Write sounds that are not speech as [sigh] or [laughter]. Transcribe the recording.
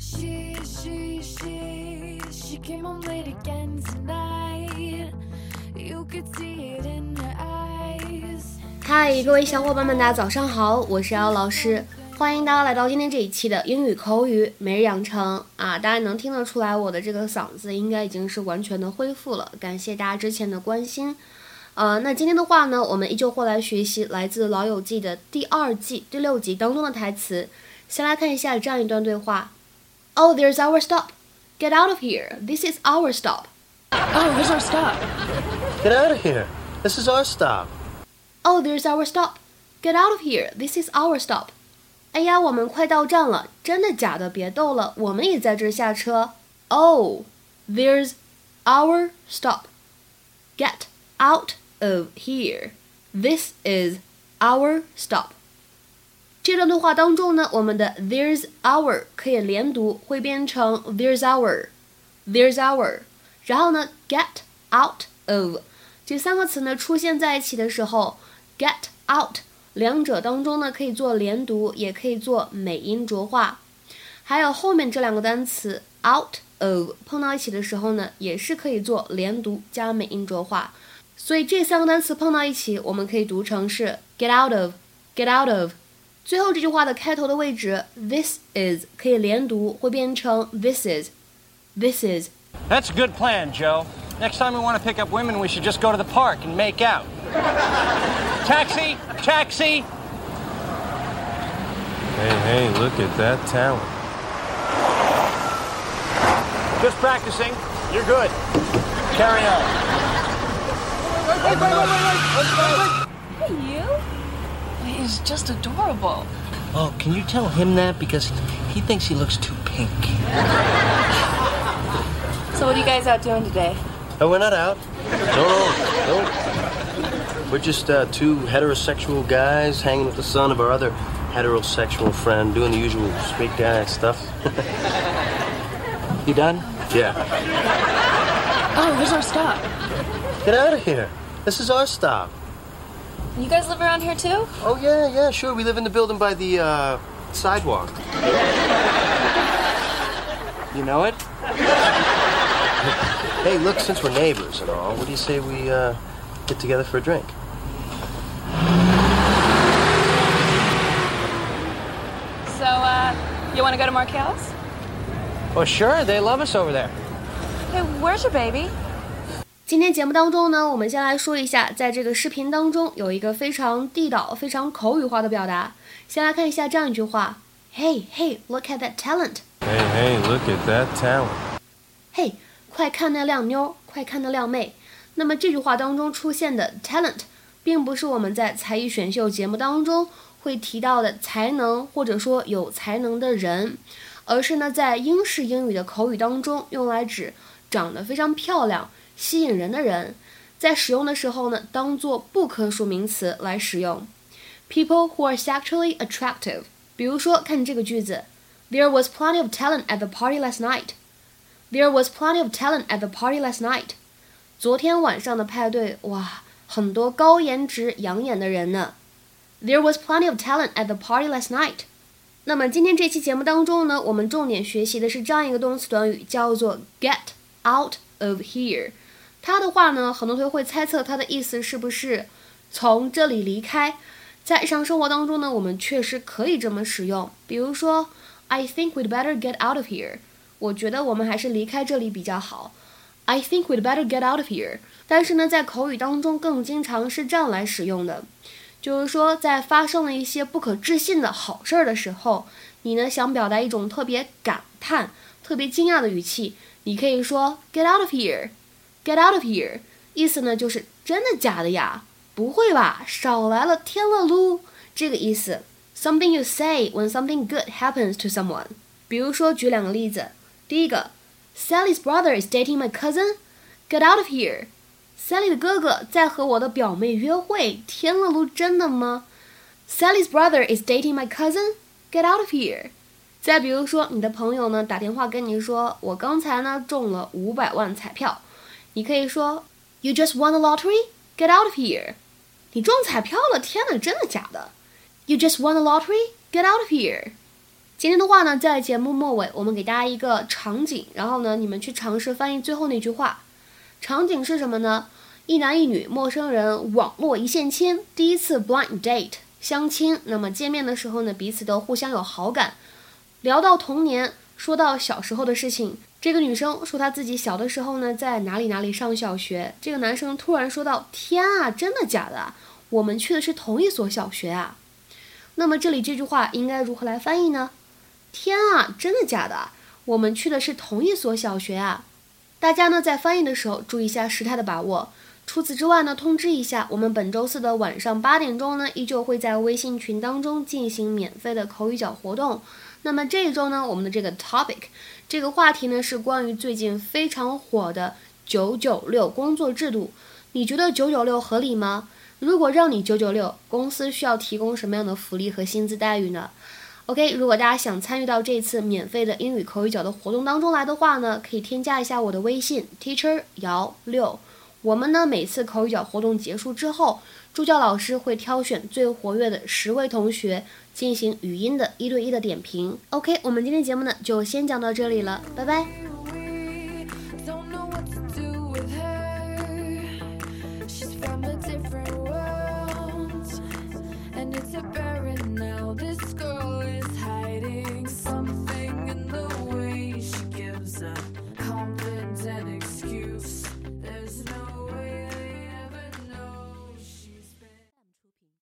She, she, she, she came home late again tonight. You could see it in her eyes. 嗨，各位小伙伴们，大家早上好，我是姚老师，欢迎大家来到今天这一期的英语口语每日养成啊！大家能听得出来，我的这个嗓子应该已经是完全的恢复了，感谢大家之前的关心。呃，那今天的话呢，我们依旧会来学习来自《老友记》的第二季第六集当中的台词。先来看一下这样一段对话：Oh, there's our stop. Get out of here. This is our stop. Oh, here's our stop. Get out of here. This is our stop. Oh, there's our stop. Get out of here. This is our stop. 哎呀，我们快到站了，真的假的？别逗了，我们也在这儿下车。Oh, there's our stop. Get out of here. This is our stop. 这段对话当中呢，我们的 there's our 可以连读，会变成 there's our，there's our。然后呢，get out of 这三个词呢出现在一起的时候，get out 两者当中呢可以做连读，也可以做美音浊化。还有后面这两个单词 out of 碰到一起的时候呢，也是可以做连读加美音浊化。所以这三个单词碰到一起，我们可以读成是 get out of，get out of。最后这句话的开头的位置，this is 可以连读，会变成 this is，this is。That's a good plan, Joe. Next time we want to pick up women, we should just go to the park and make out. Taxi! Taxi! Hey, hey, look at that talent. Just practicing. You're good. Carry on. Wait, wait, wait, wait, wait! Hey, you? He's just adorable. Oh, can you tell him that? Because he thinks he looks too pink. So, what are you guys out doing today? Oh, we're not out. No, no, no. We're just uh, two heterosexual guys hanging with the son of our other heterosexual friend, doing the usual straight guy stuff. [laughs] you done? Yeah. Oh, here's our stop. Get out of here. This is our stop. You guys live around here too? Oh, yeah, yeah, sure. We live in the building by the uh, sidewalk. You know it? [laughs] hey, look, since we're neighbors and all, what do you say we uh, get together for a drink? You want to go to Markel's? Well, sure. They love us over there. Hey, where's your baby? 今天节目当中呢，我们先来说一下，在这个视频当中有一个非常地道、非常口语化的表达。先来看一下这样一句话：Hey, hey, look at that talent. Hey, hey, look at that talent. Hey，，快看那靓妞，快看那靓妹。那么这句话当中出现的 talent，并不是我们在才艺选秀节目当中会提到的才能或者说有才能的人，而是呢在英式英语的口语当中用来指长得非常漂亮、吸引人的人。在使用的时候呢，当做不可数名词来使用。People who are sexually attractive。比如说，看这个句子：There was plenty of talent at the party last night. There was plenty of talent at the party last night. 昨天晚上的派对，哇，很多高颜值、养眼的人呢。There was plenty of talent at the party last night. 那么今天这期节目当中呢，我们重点学习的是这样一个动词短语，叫做 get out of here。它的话呢，很多同学会猜测它的意思是不是从这里离开。在日常生活当中呢，我们确实可以这么使用。比如说，I think we'd better get out of here。我觉得我们还是离开这里比较好。I think we'd better get out of here。但是呢，在口语当中更经常是这样来使用的，就是说在发生了一些不可置信的好事儿的时候，你呢想表达一种特别感叹、特别惊讶的语气，你可以说 Get out of here，Get out of here。意思呢就是真的假的呀？不会吧，少来了，天了噜，这个意思。Something you say when something good happens to someone。比如说，举两个例子。第一个，Sally's brother is dating my cousin. Get out of here. Sally 的哥哥在和我的表妹约会，天了噜，真的吗？Sally's brother is dating my cousin. Get out of here. 再比如说，你的朋友呢打电话跟你说，我刚才呢中了五百万彩票，你可以说，You just won the lottery? Get out of here! 你中彩票了，天哪，真的假的？You just won the lottery? Get out of here! 今天的话呢，在节目末尾，我们给大家一个场景，然后呢，你们去尝试翻译最后那句话。场景是什么呢？一男一女，陌生人，网络一线牵，第一次 blind date 相亲。那么见面的时候呢，彼此都互相有好感。聊到童年，说到小时候的事情，这个女生说她自己小的时候呢，在哪里哪里上小学。这个男生突然说道：“天啊，真的假的？我们去的是同一所小学啊！”那么这里这句话应该如何来翻译呢？天啊，真的假的？我们去的是同一所小学啊！大家呢在翻译的时候注意一下时态的把握。除此之外呢，通知一下，我们本周四的晚上八点钟呢，依旧会在微信群当中进行免费的口语角活动。那么这一周呢，我们的这个 topic 这个话题呢是关于最近非常火的九九六工作制度。你觉得九九六合理吗？如果让你九九六，公司需要提供什么样的福利和薪资待遇呢？OK，如果大家想参与到这次免费的英语口语角的活动当中来的话呢，可以添加一下我的微信 teacher 姚六。我们呢每次口语角活动结束之后，助教老师会挑选最活跃的十位同学进行语音的一对一的点评。OK，我们今天节目呢就先讲到这里了，拜拜。